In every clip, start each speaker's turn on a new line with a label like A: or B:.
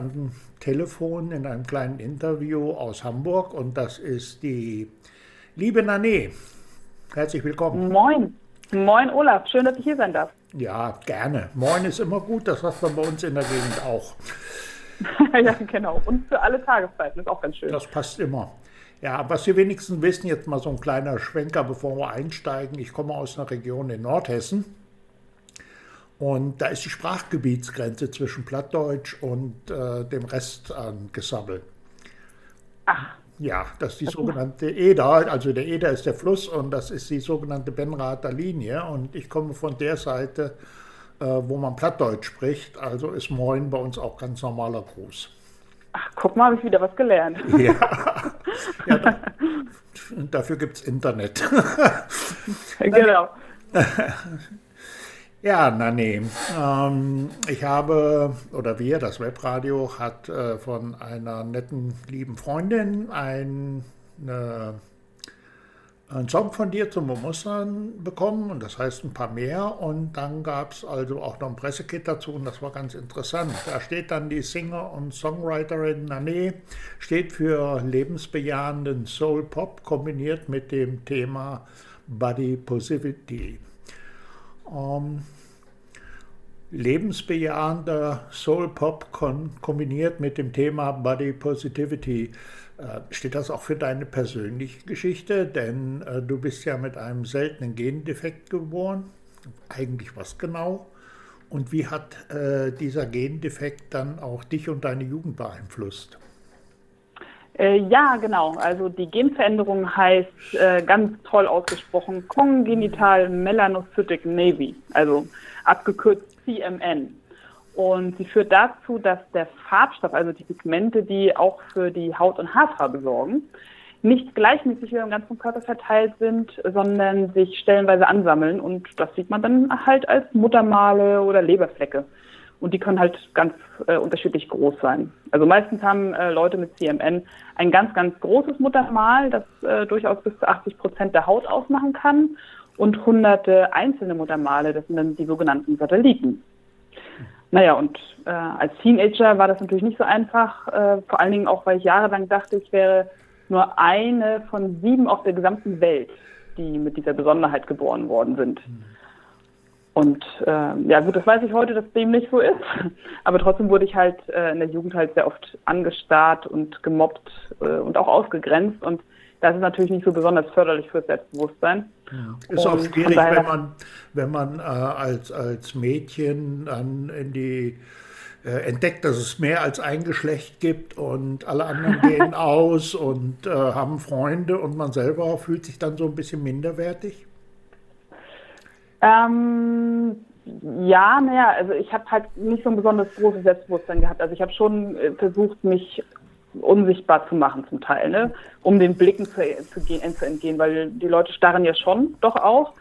A: am Telefon in einem kleinen Interview aus Hamburg und das ist die liebe Nane. Herzlich willkommen.
B: Moin. Moin Olaf, schön, dass ich hier sein darf.
A: Ja, gerne. Moin ist immer gut, das hat man bei uns in der Gegend auch.
B: ja, genau. Und für alle Tageszeiten ist auch ganz schön.
A: Das passt immer. Ja, was Sie wenigstens wissen, jetzt mal so ein kleiner Schwenker, bevor wir einsteigen. Ich komme aus einer Region in Nordhessen. Und da ist die Sprachgebietsgrenze zwischen Plattdeutsch und äh, dem Rest angesammelt. Ach. Ja, das ist die sogenannte Eder. Also der Eder ist der Fluss und das ist die sogenannte Benrather Linie. Und ich komme von der Seite, äh, wo man Plattdeutsch spricht. Also ist Moin bei uns auch ganz normaler Gruß.
B: Ach, guck mal, habe ich wieder was gelernt. Ja,
A: ja da, dafür gibt es Internet.
B: genau.
A: Ja, na nee. Ähm, ich habe, oder wir, das Webradio, hat äh, von einer netten, lieben Freundin ein, eine, einen Song von dir zum Bemustern bekommen und das heißt ein paar mehr. Und dann gab es also auch noch ein Pressekit dazu und das war ganz interessant. Da steht dann die Singer und Songwriterin Nane, steht für lebensbejahenden Soul Pop kombiniert mit dem Thema Body Positivity. Ähm, lebensbejahender Soul Pop kombiniert mit dem Thema Body Positivity. Äh, steht das auch für deine persönliche Geschichte? Denn äh, du bist ja mit einem seltenen Gendefekt geboren. Eigentlich was genau? Und wie hat äh, dieser Gendefekt dann auch dich und deine Jugend beeinflusst?
B: Äh, ja, genau. Also die Genveränderung heißt äh, ganz toll ausgesprochen Congenital Melanocytic Navy, also abgekürzt CMN. Und sie führt dazu, dass der Farbstoff, also die Pigmente, die auch für die Haut- und Haarfarbe sorgen, nicht gleichmäßig über den ganzen Körper verteilt sind, sondern sich stellenweise ansammeln. Und das sieht man dann halt als Muttermale oder Leberflecke. Und die können halt ganz äh, unterschiedlich groß sein. Also meistens haben äh, Leute mit CMN ein ganz, ganz großes Muttermal, das äh, durchaus bis zu 80 Prozent der Haut ausmachen kann und hunderte einzelne Muttermale, das sind dann die sogenannten Satelliten. Naja, und äh, als Teenager war das natürlich nicht so einfach, äh, vor allen Dingen auch, weil ich jahrelang dachte, ich wäre nur eine von sieben auf der gesamten Welt, die mit dieser Besonderheit geboren worden sind. Mhm. Und äh, ja gut, das weiß ich heute, dass dem nicht so ist. Aber trotzdem wurde ich halt äh, in der Jugend halt sehr oft angestarrt und gemobbt äh, und auch ausgegrenzt. Und das ist natürlich nicht so besonders förderlich fürs Selbstbewusstsein.
A: Ja. Ist und auch schwierig, wenn man, wenn man äh, als, als Mädchen dann in die äh, entdeckt, dass es mehr als ein Geschlecht gibt und alle anderen gehen aus und äh, haben Freunde und man selber fühlt sich dann so ein bisschen minderwertig.
B: Ähm, ja, naja, also ich habe halt nicht so ein besonders großes Selbstbewusstsein gehabt. Also ich habe schon äh, versucht, mich unsichtbar zu machen zum Teil, ne? um den Blicken zu, zu, gehen, zu entgehen, weil die Leute starren ja schon doch auch.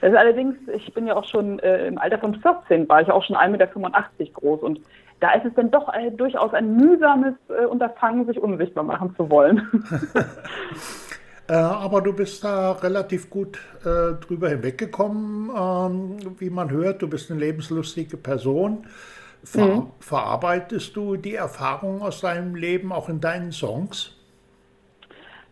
B: Das ist allerdings, ich bin ja auch schon äh, im Alter von 14, war ich auch schon 1,85 Meter groß und da ist es dann doch äh, durchaus ein mühsames äh, Unterfangen, sich unsichtbar machen zu wollen.
A: Äh, aber du bist da relativ gut äh, drüber hinweggekommen, ähm, wie man hört. Du bist eine lebenslustige Person. Ver mhm. Verarbeitest du die Erfahrungen aus deinem Leben auch in deinen Songs?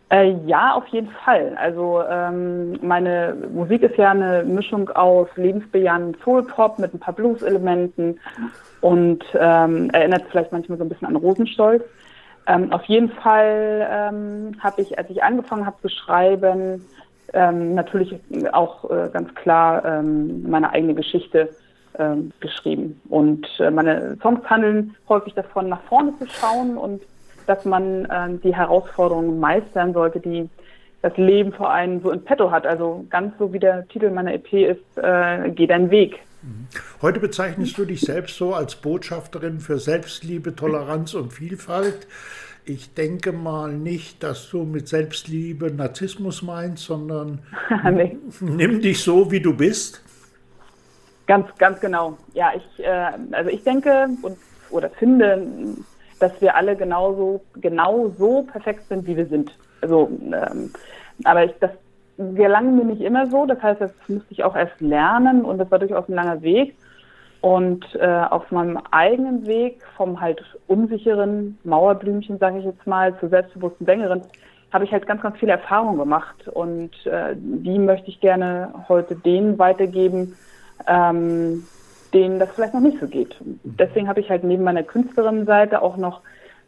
B: Äh, ja, auf jeden Fall. Also ähm, meine Musik ist ja eine Mischung aus lebensbejahenden Soul-Pop mit ein paar Blues-Elementen und ähm, erinnert vielleicht manchmal so ein bisschen an Rosenstolz. Ähm, auf jeden Fall ähm, habe ich, als ich angefangen habe zu schreiben, ähm, natürlich auch äh, ganz klar ähm, meine eigene Geschichte ähm, geschrieben. Und äh, meine Songs handeln häufig davon, nach vorne zu schauen und dass man äh, die Herausforderungen meistern sollte, die das Leben vor allem so in petto hat. Also ganz so wie der Titel meiner EP ist, äh, Geh deinen Weg.
A: Mhm. Heute bezeichnest du dich selbst so als Botschafterin für Selbstliebe, Toleranz und Vielfalt. Ich denke mal nicht, dass du mit Selbstliebe Narzissmus meinst, sondern nee. nimm dich so, wie du bist.
B: Ganz, ganz genau. Ja, ich, äh, also ich denke und, oder finde, dass wir alle genauso, genau so perfekt sind, wie wir sind. Also, ähm, aber ich, das gelang mir nicht immer so. Das heißt, das musste ich auch erst lernen und das war durchaus ein langer Weg. Und äh, auf meinem eigenen Weg vom halt unsicheren Mauerblümchen, sage ich jetzt mal, zur selbstbewussten Sängerin, habe ich halt ganz, ganz viele Erfahrungen gemacht. Und äh, die möchte ich gerne heute denen weitergeben, ähm, denen das vielleicht noch nicht so geht. Deswegen habe ich halt neben meiner Künstlerinnenseite auch noch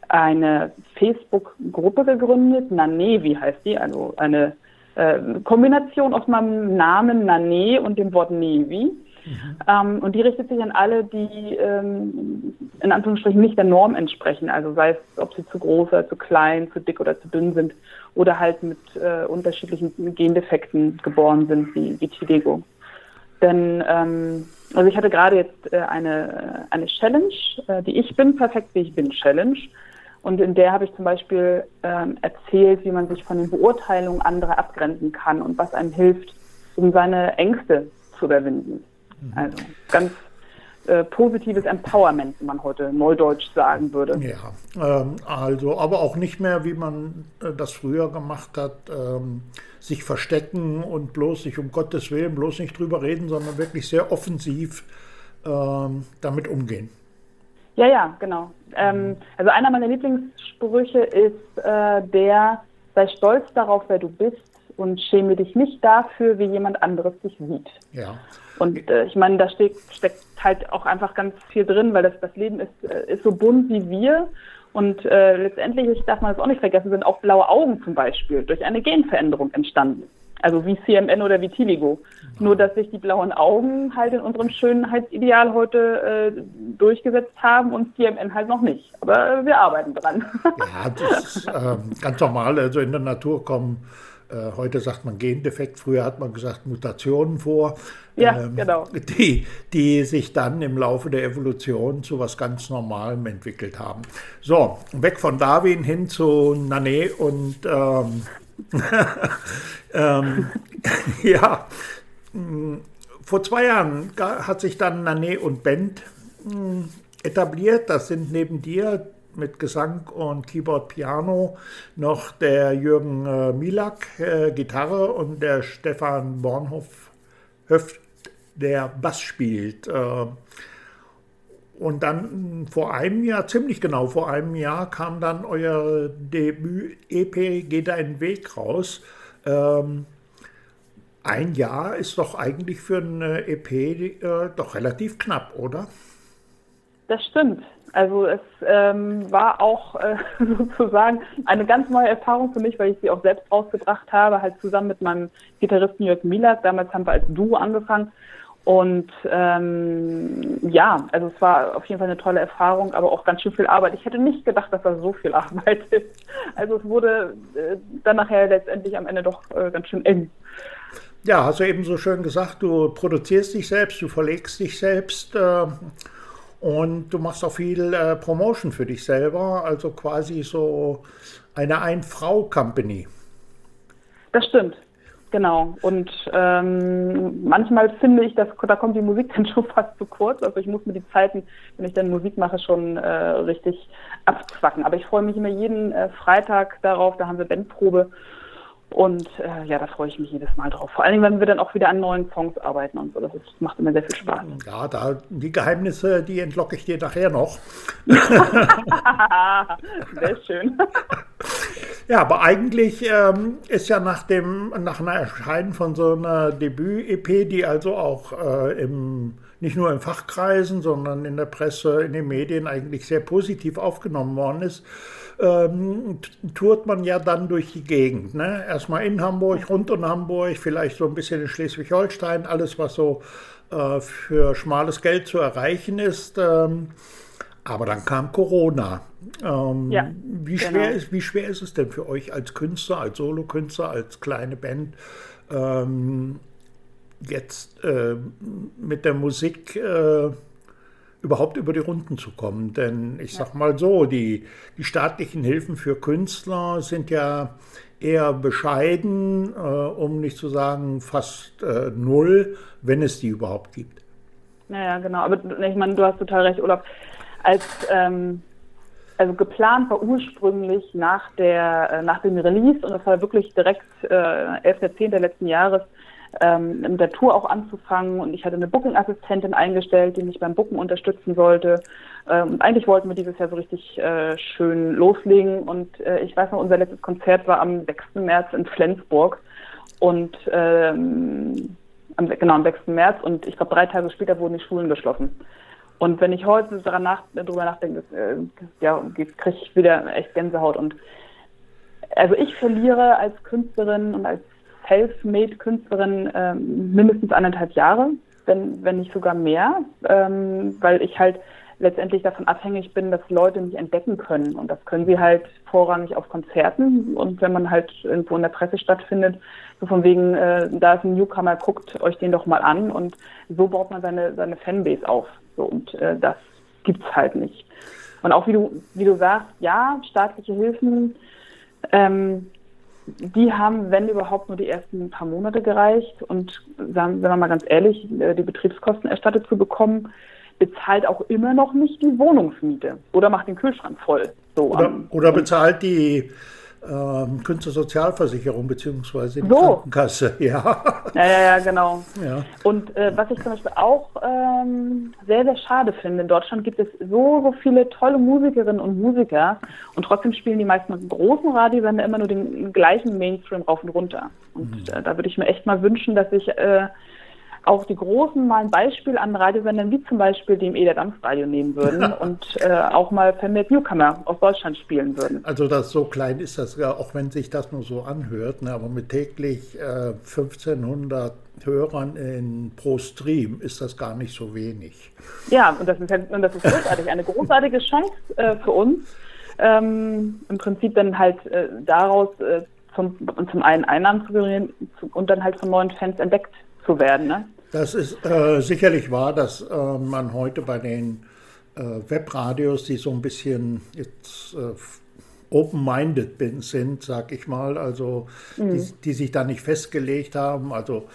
B: eine Facebook-Gruppe gegründet, Nanevi heißt die, also eine äh, Kombination aus meinem Namen Nane und dem Wort Nevi. Mhm. Ähm, und die richtet sich an alle, die ähm, in Anführungsstrichen nicht der Norm entsprechen. Also sei es, ob sie zu groß oder zu klein, zu dick oder zu dünn sind oder halt mit äh, unterschiedlichen Gendefekten geboren sind, wie, wie Chidego. Denn ähm, also ich hatte gerade jetzt äh, eine, eine Challenge, äh, die Ich bin perfekt, wie ich bin Challenge. Und in der habe ich zum Beispiel ähm, erzählt, wie man sich von den Beurteilungen anderer abgrenzen kann und was einem hilft, um seine Ängste zu überwinden. Mhm. Also ganz äh, positives Empowerment, wie man heute neudeutsch sagen würde.
A: Ja, ähm, also aber auch nicht mehr, wie man äh, das früher gemacht hat, ähm, sich verstecken und bloß sich um Gottes Willen bloß nicht drüber reden, sondern wirklich sehr offensiv ähm, damit umgehen.
B: Ja, ja, genau. Ähm, also einer meiner Lieblingssprüche ist äh, der, sei stolz darauf, wer du bist und schäme dich nicht dafür, wie jemand anderes dich sieht.
A: Ja.
B: Und äh, ich meine, da steckt, steckt halt auch einfach ganz viel drin, weil das, das Leben ist, äh, ist so bunt wie wir. Und äh, letztendlich, darf man das auch nicht vergessen, sind auch blaue Augen zum Beispiel durch eine Genveränderung entstanden. Also wie CMN oder wie Tiligo. Nur, dass sich die blauen Augen halt in unserem Schönheitsideal heute äh, durchgesetzt haben und CMN halt noch nicht. Aber äh, wir arbeiten dran.
A: Ja, das ist äh, ganz normal. Also in der Natur kommen äh, heute sagt man Gendefekt, früher hat man gesagt Mutationen vor,
B: ja, ähm, genau.
A: die, die sich dann im Laufe der Evolution zu was ganz Normalem entwickelt haben. So, weg von Darwin hin zu Nane und ähm, ähm, ja, vor zwei Jahren hat sich dann Nane und Band hm, etabliert. Das sind neben dir mit Gesang und Keyboard Piano noch der Jürgen äh, Milak, äh, Gitarre und der Stefan Bornhoff, Höft, der Bass spielt. Äh, und dann vor einem Jahr, ziemlich genau vor einem Jahr, kam dann euer Debüt-EP Geht deinen Weg raus. Ähm, ein Jahr ist doch eigentlich für eine EP äh, doch relativ knapp, oder?
B: Das stimmt. Also es ähm, war auch äh, sozusagen eine ganz neue Erfahrung für mich, weil ich sie auch selbst rausgebracht habe, halt zusammen mit meinem Gitarristen Jörg Milas. Damals haben wir als Duo angefangen. Und ähm, ja, also es war auf jeden Fall eine tolle Erfahrung, aber auch ganz schön viel Arbeit. Ich hätte nicht gedacht, dass das so viel Arbeit ist. Also es wurde äh, dann nachher letztendlich am Ende doch äh, ganz schön eng.
A: Ja, hast du eben so schön gesagt, du produzierst dich selbst, du verlegst dich selbst. Äh und du machst auch viel äh, Promotion für dich selber, also quasi so eine Ein-Frau-Company.
B: Das stimmt, genau. Und ähm, manchmal finde ich, dass da kommt die Musik dann schon fast zu kurz. Also ich muss mir die Zeiten, wenn ich dann Musik mache, schon äh, richtig abzwacken. Aber ich freue mich immer jeden äh, Freitag darauf, da haben wir Bandprobe. Und äh, ja, da freue ich mich jedes Mal drauf. Vor allem, wenn wir dann auch wieder an neuen Songs arbeiten und so. Das ist, macht immer sehr viel Spaß.
A: Ja, da, die Geheimnisse, die entlocke ich dir nachher noch.
B: sehr schön.
A: Ja, aber eigentlich ähm, ist ja nach dem nach einer Erscheinen von so einer Debüt-EP, die also auch äh, im nicht nur in Fachkreisen, sondern in der Presse, in den Medien eigentlich sehr positiv aufgenommen worden ist, ähm, tourt man ja dann durch die Gegend. Ne? Erstmal in Hamburg, rund um Hamburg, vielleicht so ein bisschen in Schleswig-Holstein, alles, was so äh, für schmales Geld zu erreichen ist. Ähm, aber dann kam Corona. Ähm, ja, wie, schwer genau. ist, wie schwer ist es denn für euch als Künstler, als Solokünstler, als kleine Band, ähm, jetzt äh, mit der Musik äh, überhaupt über die Runden zu kommen. Denn ich sag mal so, die, die staatlichen Hilfen für Künstler sind ja eher bescheiden, äh, um nicht zu sagen fast äh, null, wenn es die überhaupt gibt.
B: Naja, genau. Aber ich meine, du hast total recht, Olaf. Als ähm, also geplant war ursprünglich nach der äh, nach dem Release und das war wirklich direkt äh, 11.10. letzten Jahres ähm, in der Tour auch anzufangen. Und ich hatte eine Booking-Assistentin eingestellt, die mich beim Booken unterstützen sollte. Ähm, und eigentlich wollten wir dieses Jahr so richtig äh, schön loslegen. Und äh, ich weiß noch, unser letztes Konzert war am 6. März in Flensburg. Und ähm, am, genau am 6. März. Und ich glaube, drei Tage später wurden die Schulen geschlossen. Und wenn ich heute daran nach, darüber nachdenke, äh, ja, kriege ich wieder echt Gänsehaut. Und also ich verliere als Künstlerin und als Self-Made-Künstlerin ähm, mindestens anderthalb Jahre, wenn, wenn nicht sogar mehr, ähm, weil ich halt letztendlich davon abhängig bin, dass Leute mich entdecken können. Und das können sie halt vorrangig auf Konzerten und wenn man halt irgendwo in der Presse stattfindet, so von wegen, äh, da ist ein Newcomer, guckt euch den doch mal an und so baut man seine, seine Fanbase auf. So, und äh, das gibt's halt nicht. Und auch wie du, wie du sagst, ja, staatliche Hilfen, ähm, die haben, wenn überhaupt, nur die ersten paar Monate gereicht. Und sagen, wenn man mal ganz ehrlich, äh, die Betriebskosten erstattet zu bekommen, bezahlt auch immer noch nicht die Wohnungsmiete oder macht den Kühlschrank voll.
A: So, oder, oder bezahlt die ähm, Künstlersozialversicherung beziehungsweise die
B: so.
A: Krankenkasse,
B: ja. Ja, ja, ja genau. Ja. Und äh, was ich zum Beispiel auch ähm, sehr, sehr schade finde, in Deutschland gibt es so, so viele tolle Musikerinnen und Musiker und trotzdem spielen die meisten großen Radiosender immer nur den gleichen Mainstream rauf und runter. Und mhm. äh, da würde ich mir echt mal wünschen, dass ich äh, auch die Großen mal ein Beispiel an Radiosendern wie zum Beispiel dem Eder Dampfradio nehmen würden und äh, auch mal vermehrt Newcomer aus Deutschland spielen würden.
A: Also das so klein ist das ja, auch wenn sich das nur so anhört, ne, aber mit täglich äh, 1500 Hörern in, pro Stream ist das gar nicht so wenig.
B: Ja, und das ist, und das ist großartig, eine großartige Chance äh, für uns, ähm, im Prinzip dann halt äh, daraus äh, zum, zum einen Einnahmen zu generieren und dann halt von neuen Fans entdeckt zu werden. Ne?
A: Das ist äh, sicherlich wahr, dass äh, man heute bei den äh, Webradios, die so ein bisschen jetzt äh, open-minded sind, sag ich mal, also mhm. die, die, sich da nicht festgelegt haben, also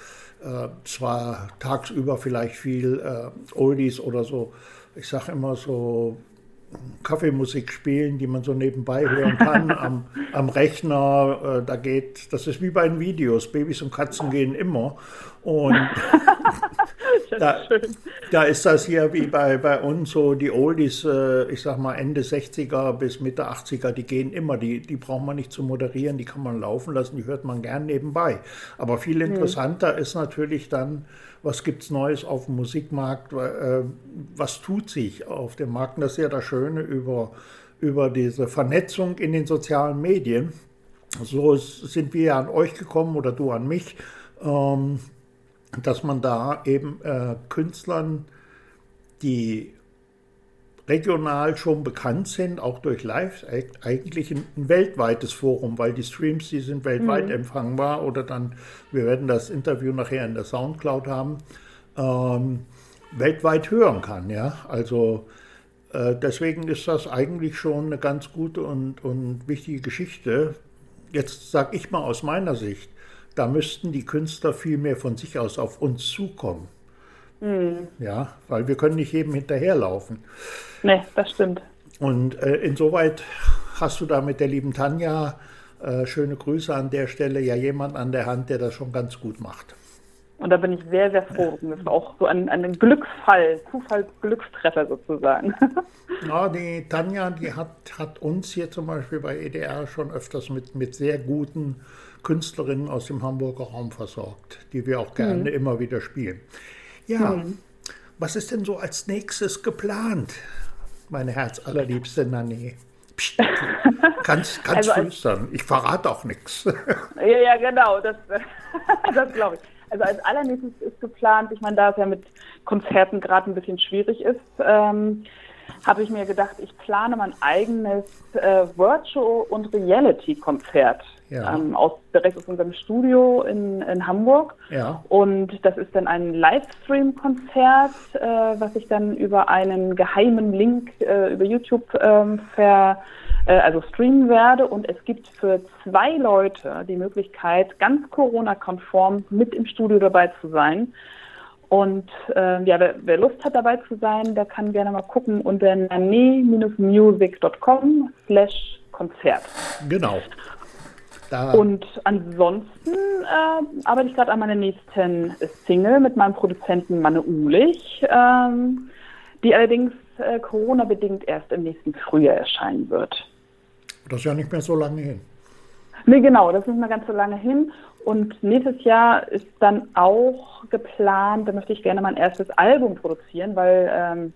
A: äh, zwar tagsüber vielleicht viel äh, Oldies oder so, ich sage immer so Kaffeemusik spielen, die man so nebenbei hören kann am, am Rechner. Äh, da geht, das ist wie bei den Videos. Babys und Katzen gehen immer. Und da, da, ist das hier wie bei, bei uns so die Oldies, äh, ich sag mal Ende 60er bis Mitte 80er, die gehen immer. Die, die braucht man nicht zu moderieren, die kann man laufen lassen, die hört man gern nebenbei. Aber viel hm. interessanter hm. ist natürlich dann, was gibt es Neues auf dem Musikmarkt, äh, was tut sich auf dem Markt. Und das ist ja das Schöne über, über diese Vernetzung in den sozialen Medien. So sind wir ja an euch gekommen oder du an mich, ähm, dass man da eben äh, Künstlern, die regional schon bekannt sind, auch durch Live-Act, eigentlich ein, ein, weltweites Forum, weil die Streams, die sind weltweit mhm. empfangbar oder dann, wir werden das Interview nachher in der Soundcloud haben, ähm, weltweit hören kann. Ja? Also äh, deswegen ist das eigentlich schon eine ganz gute und, und wichtige Geschichte. Jetzt sage ich mal aus meiner Sicht, da müssten die Künstler viel mehr von sich aus auf uns zukommen. Mhm. Ja, weil wir können nicht jedem hinterherlaufen.
B: Nee, das stimmt.
A: Und äh, insoweit hast du da mit der lieben Tanja, äh, schöne Grüße an der Stelle, ja jemand an der Hand, der das schon ganz gut macht.
B: Und da bin ich sehr, sehr froh. Das war auch so ein, ein Glücksfall, Zufallsglückstreffer sozusagen.
A: Ja, die Tanja, die hat, hat uns hier zum Beispiel bei EDR schon öfters mit, mit sehr guten Künstlerinnen aus dem Hamburger Raum versorgt, die wir auch gerne mhm. immer wieder spielen. Ja, mhm. was ist denn so als nächstes geplant, meine herzallerliebste Nanny? Psst, kannst kannst also flüstern. Ich verrate auch nichts.
B: Ja, ja, genau. Das, das glaube ich. Also als allernächstes ist geplant, ich meine, da es ja mit Konzerten gerade ein bisschen schwierig ist, ähm, habe ich mir gedacht, ich plane mein eigenes äh, Virtual- und Reality-Konzert ja. ähm, aus, direkt aus unserem Studio in, in Hamburg. Ja. Und das ist dann ein Livestream-Konzert, äh, was ich dann über einen geheimen Link äh, über YouTube ähm, ver, also streamen werde. Und es gibt für zwei Leute die Möglichkeit, ganz Corona-konform mit im Studio dabei zu sein. Und äh, ja, wer, wer, Lust hat dabei zu sein, der kann gerne mal gucken unter nane-music.com slash Konzert.
A: Genau.
B: Da. Und ansonsten äh, arbeite ich gerade an meiner nächsten Single mit meinem Produzenten Manne Ulich, ähm, die allerdings äh, Corona-bedingt erst im nächsten Frühjahr erscheinen wird.
A: Das ist ja nicht mehr so lange hin.
B: Nee, genau, das ist nicht mehr ganz so lange hin. Und nächstes Jahr ist dann auch geplant, da möchte ich gerne mein erstes Album produzieren, weil ähm,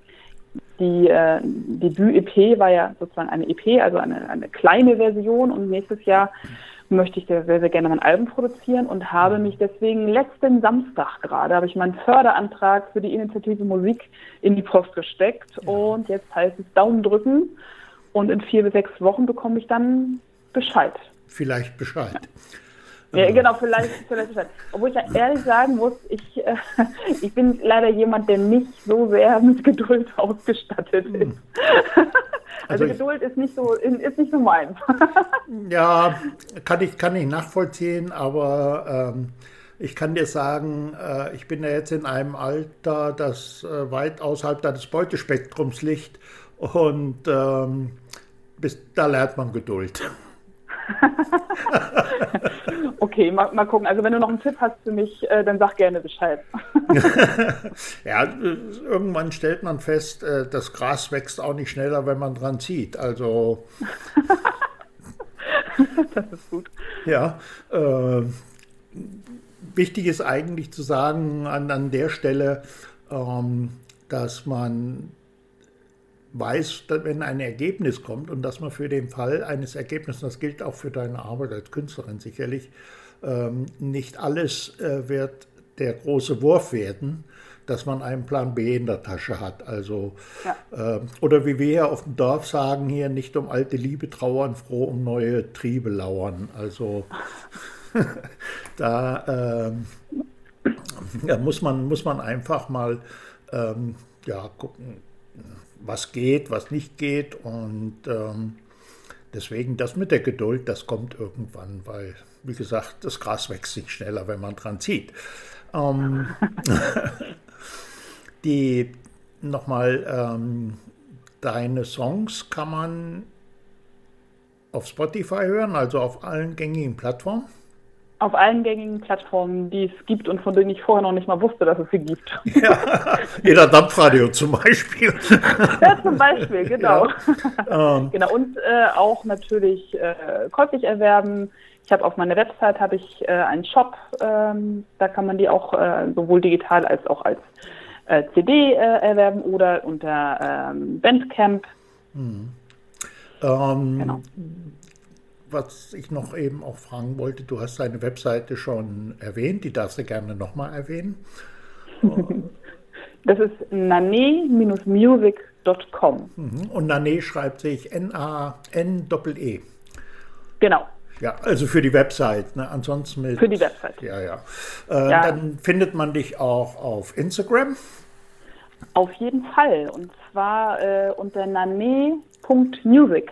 B: die äh, Debüt-EP war ja sozusagen eine EP, also eine, eine kleine Version. Und nächstes Jahr möchte ich sehr, sehr gerne mein Album produzieren und habe mich deswegen letzten Samstag gerade, habe ich meinen Förderantrag für die Initiative Musik in die Post gesteckt. Und jetzt heißt es Daumen drücken. Und in vier bis sechs Wochen bekomme ich dann Bescheid.
A: Vielleicht Bescheid.
B: Ja, genau, vielleicht, vielleicht Bescheid. Obwohl ich ja ehrlich sagen muss, ich, äh, ich bin leider jemand, der nicht so sehr mit Geduld ausgestattet hm. ist. Also, also Geduld ist nicht so, ist nicht so meins.
A: ja, kann ich, kann ich nachvollziehen, aber ähm, ich kann dir sagen, äh, ich bin ja jetzt in einem Alter, das äh, weit außerhalb deines Beutespektrums liegt und ähm, bis, da lernt man Geduld.
B: okay, mal, mal, gucken. Also wenn du noch einen Tipp hast für mich, äh, dann sag gerne Bescheid.
A: ja, irgendwann stellt man fest, äh, das Gras wächst auch nicht schneller, wenn man dran zieht. Also
B: das ist gut.
A: Ja, äh, wichtig ist eigentlich zu sagen an, an der Stelle, ähm, dass man weiß, dass wenn ein Ergebnis kommt und dass man für den Fall eines Ergebnisses, das gilt auch für deine Arbeit als Künstlerin sicherlich, ähm, nicht alles äh, wird der große Wurf werden, dass man einen Plan B in der Tasche hat. Also, ja. äh, oder wie wir hier auf dem Dorf sagen, hier nicht um alte Liebe trauern, froh um neue Triebe lauern. Also da, äh, da, muss, man, muss man einfach mal ähm, ja, gucken, was geht, was nicht geht. Und ähm, deswegen das mit der Geduld, das kommt irgendwann, weil, wie gesagt, das Gras wächst nicht schneller, wenn man dran zieht. Ähm, die nochmal, ähm, deine Songs kann man auf Spotify hören, also auf allen gängigen Plattformen
B: auf allen gängigen Plattformen, die es gibt und von denen ich vorher noch nicht mal wusste, dass es sie gibt.
A: Ja, jeder Dampfradio zum Beispiel.
B: Ja, zum Beispiel, genau. Ja, ähm. Genau, und äh, auch natürlich äh, käuflich erwerben. Ich habe auf meiner Website habe ich äh, einen Shop, ähm, da kann man die auch äh, sowohl digital als auch als äh, CD äh, erwerben oder unter ähm, Bandcamp.
A: Hm. Ähm, genau was ich noch eben auch fragen wollte, du hast deine Webseite schon erwähnt, die darfst du gerne nochmal erwähnen.
B: Das ist nane-music.com.
A: Mhm. Und Nane schreibt sich N-A-N-E.
B: Genau.
A: Ja, also für die Website, ne? ansonsten mit.
B: Für die Website.
A: Ja, ja. Äh, ja. Dann findet man dich auch auf Instagram.
B: Auf jeden Fall. Und zwar äh, unter nane.music.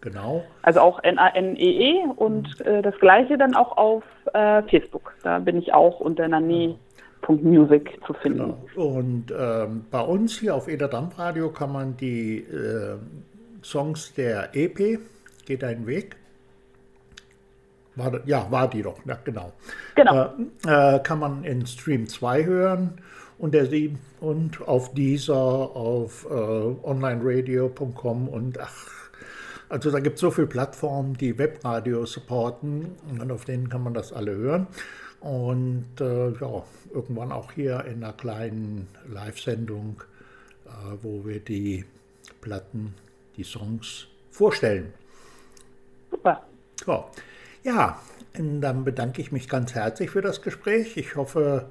A: Genau.
B: Also auch N-A-N-E-E -E und äh, das gleiche dann auch auf äh, Facebook. Da bin ich auch unter nani.music zu finden.
A: Genau. Und ähm, bei uns hier auf Eder Dampfradio kann man die äh, Songs der EP, Geht ein Weg, war, ja, war die doch, ja, genau.
B: Genau.
A: Äh, äh, kann man in Stream 2 hören und, der, und auf dieser, auf äh, onlineradio.com und ach, also da gibt es so viele Plattformen, die Webradio supporten und auf denen kann man das alle hören. Und äh, ja, irgendwann auch hier in einer kleinen Live-Sendung, äh, wo wir die Platten, die Songs vorstellen.
B: Super.
A: So. Ja, dann bedanke ich mich ganz herzlich für das Gespräch. Ich hoffe,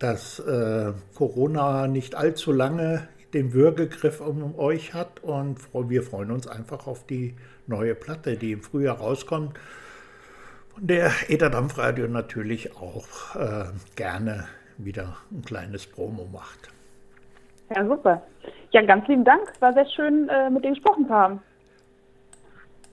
A: dass äh, Corona nicht allzu lange den Würgegriff um euch hat und wir freuen uns einfach auf die neue Platte, die im Frühjahr rauskommt. Von der Ether Dampfradio natürlich auch äh, gerne wieder ein kleines Promo macht.
B: Ja, super. Ja, ganz lieben Dank. War sehr schön, äh, mit dir gesprochen zu haben.